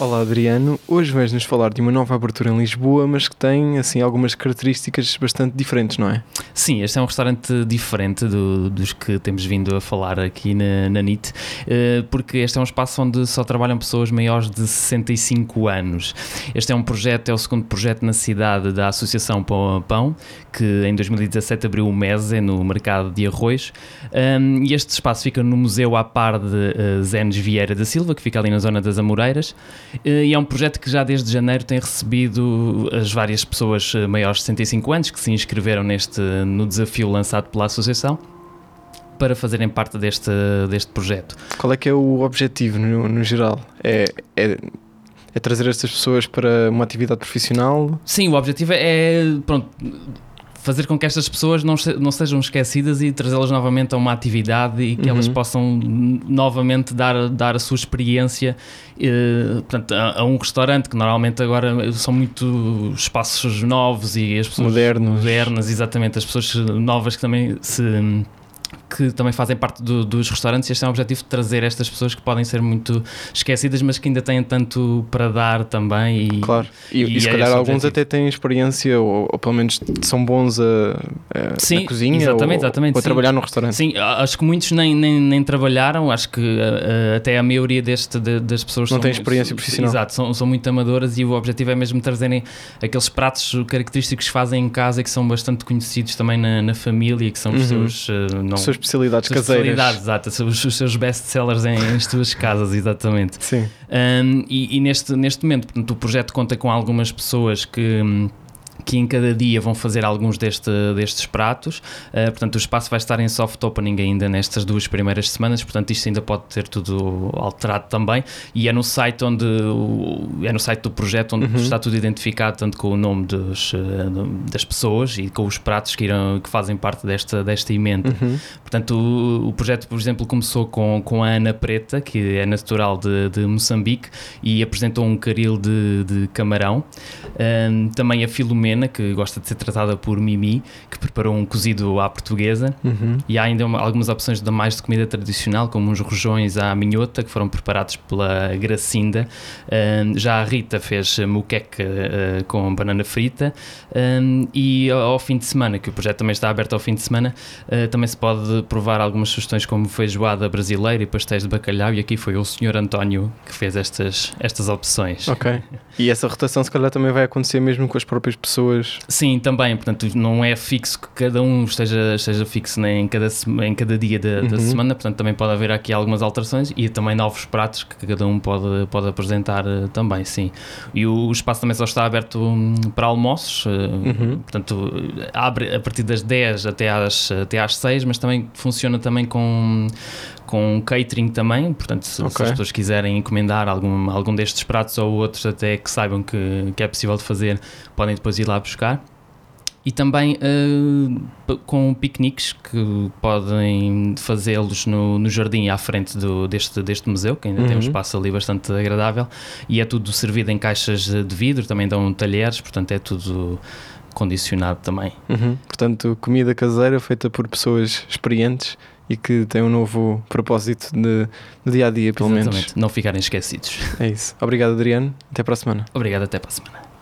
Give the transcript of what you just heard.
Olá Adriano, hoje vais-nos falar de uma nova abertura em Lisboa, mas que tem assim algumas características bastante diferentes, não é? Sim, este é um restaurante diferente do, dos que temos vindo a falar aqui na, na NIT, eh, porque este é um espaço onde só trabalham pessoas maiores de 65 anos. Este é um projeto, é o segundo projeto na cidade da Associação Pão a Pão, que em 2017 abriu o MESE no mercado de arroz, e este espaço fica no Museu à par de uh, Zenes Vieira da Silva, que fica ali na zona das Amoreiras, eh, e é um projeto que já desde janeiro tem recebido as várias pessoas eh, maiores de 65 anos que se inscreveram neste, no desafio lançado pela Associação para fazerem parte deste, deste projeto. Qual é que é o objetivo no, no geral? É, é, é trazer estas pessoas para uma atividade profissional? Sim, o objetivo é, pronto, fazer com que estas pessoas não, não sejam esquecidas e trazê-las novamente a uma atividade e que uhum. elas possam novamente dar, dar a sua experiência eh, portanto, a, a, um restaurante que normalmente agora são muito espaços novos e as pessoas modernos, modernas, exatamente, as pessoas novas que também se que também fazem parte do, dos restaurantes. Este é um objetivo de trazer estas pessoas que podem ser muito esquecidas, mas que ainda têm tanto para dar também. E, claro, e, e, e se é calhar alguns objetivo. até têm experiência, ou, ou, pelo menos são bons a, a Sim, na cozinha exatamente, ou, exatamente, ou a trabalhar no restaurante. Sim, acho que muitos nem, nem, nem trabalharam, acho que uh, até a maioria deste, de, das pessoas não tem experiência profissional. Exato, são, são muito amadoras e o objetivo é mesmo trazerem aqueles pratos característicos que fazem em casa e que são bastante conhecidos também na, na família, que são os uhum. seus. Uh, não, suas especialidades caseiras. Especialidades, exato, os, os seus best-sellers em, em suas casas, exatamente. Sim. Um, e, e neste, neste momento, portanto, o projeto conta com algumas pessoas que hum, que em cada dia vão fazer alguns deste, destes pratos. Uh, portanto, o espaço vai estar em soft opening ainda nestas duas primeiras semanas, portanto, isto ainda pode ter tudo alterado também. E é no site onde é no site do projeto onde uhum. está tudo identificado, tanto com o nome dos, uh, das pessoas e com os pratos que, irão, que fazem parte desta, desta emenda. Uhum. Portanto, o, o, projeto, por exemplo, começou com, com a Ana Preta, que é natural de, de Moçambique, e apresentou um caril de, de camarão. Um, também a Filomena que gosta de ser tratada por Mimi, que preparou um cozido à portuguesa. Uhum. E há ainda uma, algumas opções de mais de comida tradicional, como uns rojões à minhota, que foram preparados pela Gracinda. Um, já a Rita fez muqueca uh, com banana frita. Um, e ao fim de semana, que o projeto também está aberto ao fim de semana, uh, também se pode provar algumas sugestões como feijoada brasileira e pastéis de bacalhau. E aqui foi o Sr. António que fez estas, estas opções. Ok. E essa rotação, se calhar, também vai acontecer mesmo com as próprias pessoas pessoas. Sim, também, portanto, não é fixo que cada um esteja, esteja fixo né, em, cada, em cada dia da, uhum. da, semana, portanto, também pode haver aqui algumas alterações e também novos pratos que cada um pode, pode apresentar uh, também, sim. E o, espaço também só está aberto um, para almoços, uh, uhum. portanto, abre a partir das 10 até às, até às 6, mas também funciona também com com catering também, portanto, se, okay. se, as pessoas quiserem encomendar algum, algum destes pratos ou outros, até que saibam que, que é possível de fazer, podem depois ir lá buscar. E também uh, com piqueniques que podem fazê-los no, no jardim à frente do, deste, deste museu, que ainda uhum. tem um uhum. espaço ali bastante agradável, e é tudo servido em caixas de vidro, também dão talheres, portanto é tudo condicionado também. Uhum. Portanto, comida caseira feita por pessoas experientes e que tem um novo propósito de, no dia a dia, pelo Exatamente. menos. Não ficarem esquecidos. É isso. Obrigado, Adriano. Até para a semana. Obrigado, até para a semana.